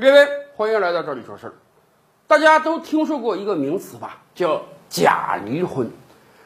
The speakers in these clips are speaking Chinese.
各位，欢迎来到这里说事儿。大家都听说过一个名词吧，叫假离婚。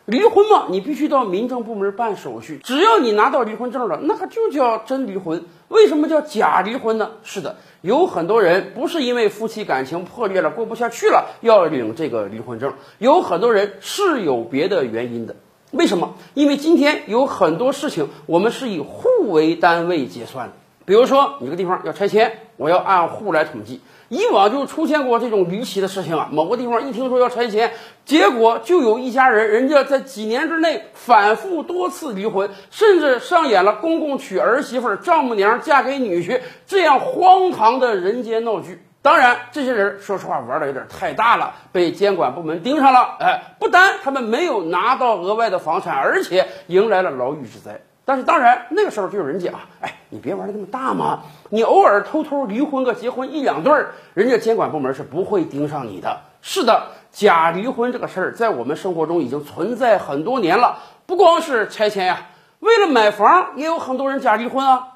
离婚嘛，你必须到民政部门办手续，只要你拿到离婚证了，那可就叫真离婚。为什么叫假离婚呢？是的，有很多人不是因为夫妻感情破裂了过不下去了要领这个离婚证，有很多人是有别的原因的。为什么？因为今天有很多事情我们是以户为单位结算的。比如说，你这个地方要拆迁，我要按户来统计。以往就出现过这种离奇的事情啊，某个地方一听说要拆迁，结果就有一家人，人家在几年之内反复多次离婚，甚至上演了公公娶儿媳妇、丈母娘嫁给女婿这样荒唐的人间闹剧。当然，这些人说实话玩的有点太大了，被监管部门盯上了。哎，不单他们没有拿到额外的房产，而且迎来了牢狱之灾。但是当然，那个时候就有人讲，哎，你别玩的那么大嘛，你偶尔偷偷离婚个结婚一两对儿，人家监管部门是不会盯上你的。是的，假离婚这个事儿在我们生活中已经存在很多年了，不光是拆迁呀，为了买房也有很多人假离婚啊。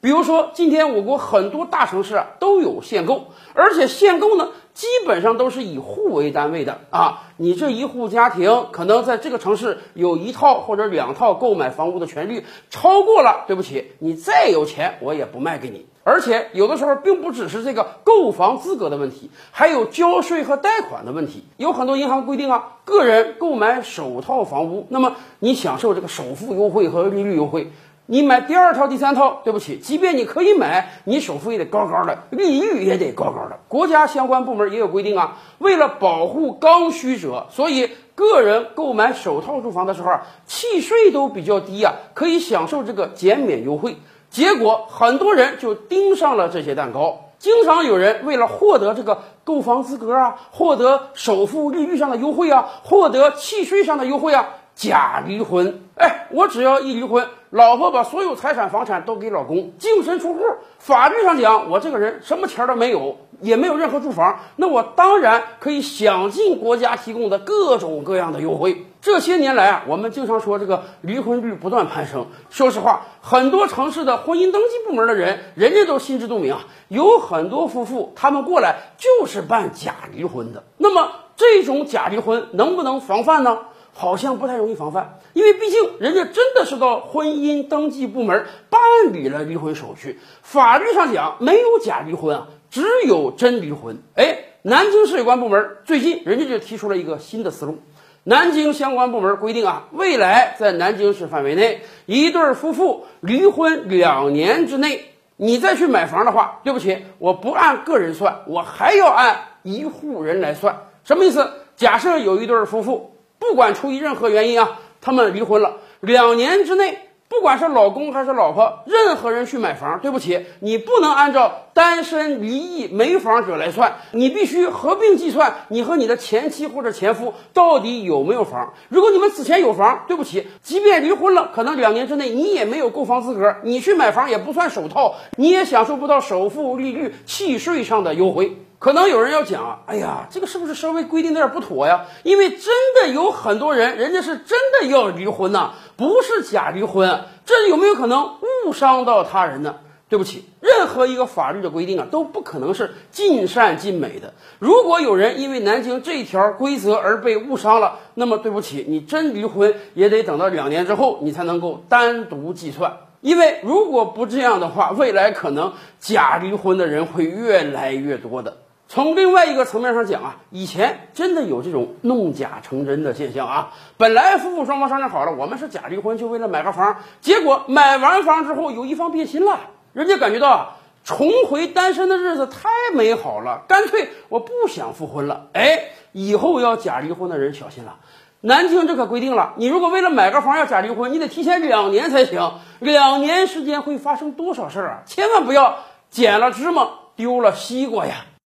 比如说，今天我国很多大城市啊都有限购，而且限购呢。基本上都是以户为单位的啊，你这一户家庭可能在这个城市有一套或者两套购买房屋的权利，超过了，对不起，你再有钱我也不卖给你。而且有的时候并不只是这个购房资格的问题，还有交税和贷款的问题。有很多银行规定啊，个人购买首套房屋，那么你享受这个首付优惠和利率优惠。你买第二套、第三套，对不起，即便你可以买，你首付也得高高的，利率也得高高的。国家相关部门也有规定啊，为了保护刚需者，所以个人购买首套住房的时候啊，契税都比较低啊，可以享受这个减免优惠。结果很多人就盯上了这些蛋糕，经常有人为了获得这个购房资格啊，获得首付利率上的优惠啊，获得契税上的优惠啊。假离婚，哎，我只要一离婚，老婆把所有财产房产都给老公，净身出户。法律上讲，我这个人什么钱都没有，也没有任何住房，那我当然可以享尽国家提供的各种各样的优惠。这些年来啊，我们经常说这个离婚率不断攀升。说实话，很多城市的婚姻登记部门的人，人家都心知肚明啊，有很多夫妇他们过来就是办假离婚的。那么这种假离婚能不能防范呢？好像不太容易防范，因为毕竟人家真的是到婚姻登记部门办理了离婚手续。法律上讲，没有假离婚啊，只有真离婚。哎，南京市有关部门最近人家就提出了一个新的思路。南京相关部门规定啊，未来在南京市范围内，一对夫妇离婚两年之内，你再去买房的话，对不起，我不按个人算，我还要按一户人来算。什么意思？假设有一对夫妇。不管出于任何原因啊，他们离婚了，两年之内，不管是老公还是老婆，任何人去买房，对不起，你不能按照单身离异没房者来算，你必须合并计算你和你的前妻或者前夫到底有没有房。如果你们此前有房，对不起，即便离婚了，可能两年之内你也没有购房资格，你去买房也不算首套，你也享受不到首付、利率、契税上的优惠。可能有人要讲，哎呀，这个是不是稍微规定有点不妥呀？因为真的有很多人，人家是真的要离婚呐，不是假离婚，这有没有可能误伤到他人呢？对不起，任何一个法律的规定啊，都不可能是尽善尽美的。如果有人因为南京这条规则而被误伤了，那么对不起，你真离婚也得等到两年之后，你才能够单独计算。因为如果不这样的话，未来可能假离婚的人会越来越多的。从另外一个层面上讲啊，以前真的有这种弄假成真的现象啊。本来夫妇双方商量好了，我们是假离婚，就为了买个房。结果买完房之后，有一方变心了，人家感觉到啊重回单身的日子太美好了，干脆我不想复婚了。哎，以后要假离婚的人小心了。南京这可规定了，你如果为了买个房要假离婚，你得提前两年才行。两年时间会发生多少事儿啊？千万不要捡了芝麻丢了西瓜呀！